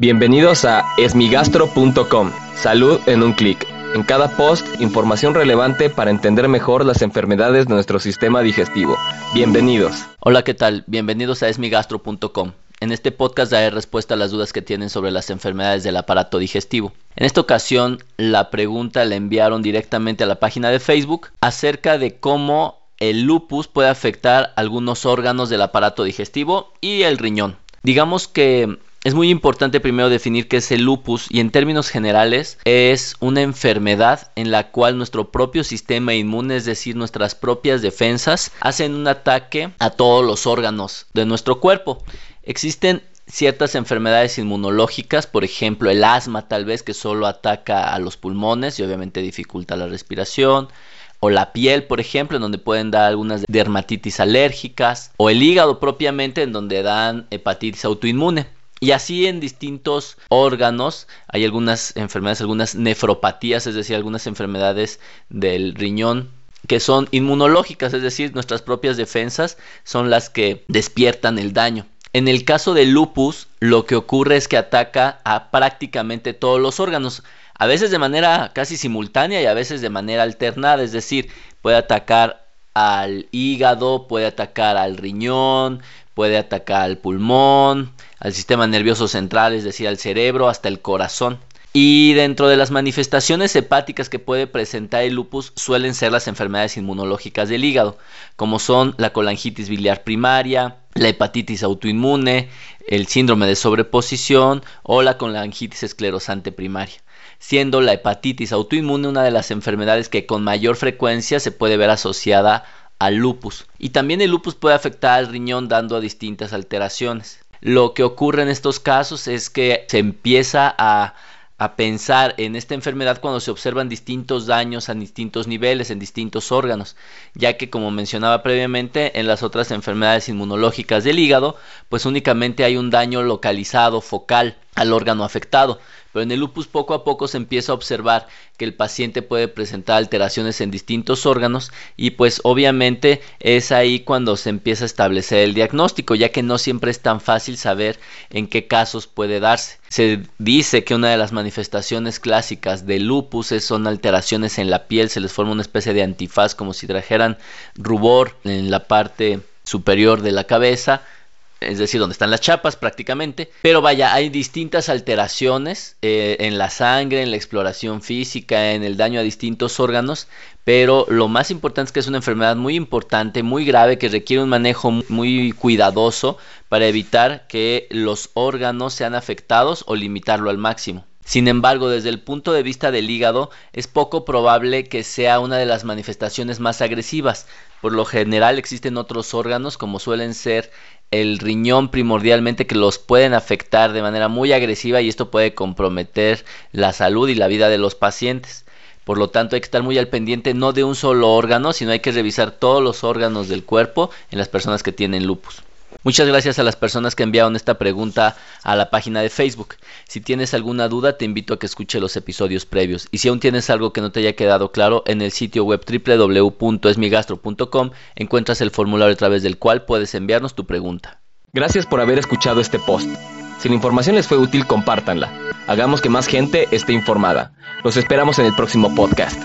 Bienvenidos a esmigastro.com. Salud en un clic. En cada post, información relevante para entender mejor las enfermedades de nuestro sistema digestivo. Bienvenidos. Hola, ¿qué tal? Bienvenidos a esmigastro.com. En este podcast daré respuesta a las dudas que tienen sobre las enfermedades del aparato digestivo. En esta ocasión, la pregunta la enviaron directamente a la página de Facebook acerca de cómo el lupus puede afectar algunos órganos del aparato digestivo y el riñón. Digamos que es muy importante primero definir qué es el lupus y en términos generales es una enfermedad en la cual nuestro propio sistema inmune, es decir, nuestras propias defensas, hacen un ataque a todos los órganos de nuestro cuerpo. Existen ciertas enfermedades inmunológicas, por ejemplo el asma tal vez que solo ataca a los pulmones y obviamente dificulta la respiración, o la piel, por ejemplo, en donde pueden dar algunas dermatitis alérgicas, o el hígado propiamente, en donde dan hepatitis autoinmune. Y así en distintos órganos hay algunas enfermedades, algunas nefropatías, es decir, algunas enfermedades del riñón que son inmunológicas, es decir, nuestras propias defensas son las que despiertan el daño. En el caso del lupus, lo que ocurre es que ataca a prácticamente todos los órganos, a veces de manera casi simultánea y a veces de manera alternada, es decir, puede atacar al hígado, puede atacar al riñón, puede atacar al pulmón, al sistema nervioso central, es decir, al cerebro, hasta el corazón. Y dentro de las manifestaciones hepáticas que puede presentar el lupus suelen ser las enfermedades inmunológicas del hígado, como son la colangitis biliar primaria, la hepatitis autoinmune, el síndrome de sobreposición o la colangitis esclerosante primaria, siendo la hepatitis autoinmune una de las enfermedades que con mayor frecuencia se puede ver asociada al lupus. Y también el lupus puede afectar al riñón dando distintas alteraciones. Lo que ocurre en estos casos es que se empieza a, pensar en esta enfermedad cuando se observan distintos daños a distintos niveles, en distintos órganos, ya que como mencionaba previamente, en las otras enfermedades inmunológicas del hígado, pues únicamente hay un daño localizado, focal al órgano afectado. Pero en el lupus poco a poco se empieza a observar que el paciente puede presentar alteraciones en distintos órganos y pues obviamente es ahí cuando se empieza a establecer el diagnóstico, ya que no siempre es tan fácil saber en qué casos puede darse. Se dice que una de las manifestaciones clásicas del lupus son alteraciones en la piel, se les forma una especie de antifaz como si trajeran rubor en la parte superior de la cabeza es decir, donde están las chapas prácticamente. Pero vaya, hay distintas alteraciones eh, en la sangre, en la exploración física, en el daño a distintos órganos. Pero lo más importante es que es una enfermedad muy importante, muy grave, que requiere un manejo muy cuidadoso para evitar que los órganos sean afectados o limitarlo al máximo. Sin embargo, desde el punto de vista del hígado, es poco probable que sea una de las manifestaciones más agresivas. Por lo general existen otros órganos como suelen ser el riñón primordialmente que los pueden afectar de manera muy agresiva y esto puede comprometer la salud y la vida de los pacientes. Por lo tanto, hay que estar muy al pendiente no de un solo órgano, sino hay que revisar todos los órganos del cuerpo en las personas que tienen lupus. Muchas gracias a las personas que enviaron esta pregunta a la página de Facebook. Si tienes alguna duda, te invito a que escuche los episodios previos. Y si aún tienes algo que no te haya quedado claro, en el sitio web www.esmigastro.com encuentras el formulario a través del cual puedes enviarnos tu pregunta. Gracias por haber escuchado este post. Si la información les fue útil, compártanla. Hagamos que más gente esté informada. Los esperamos en el próximo podcast.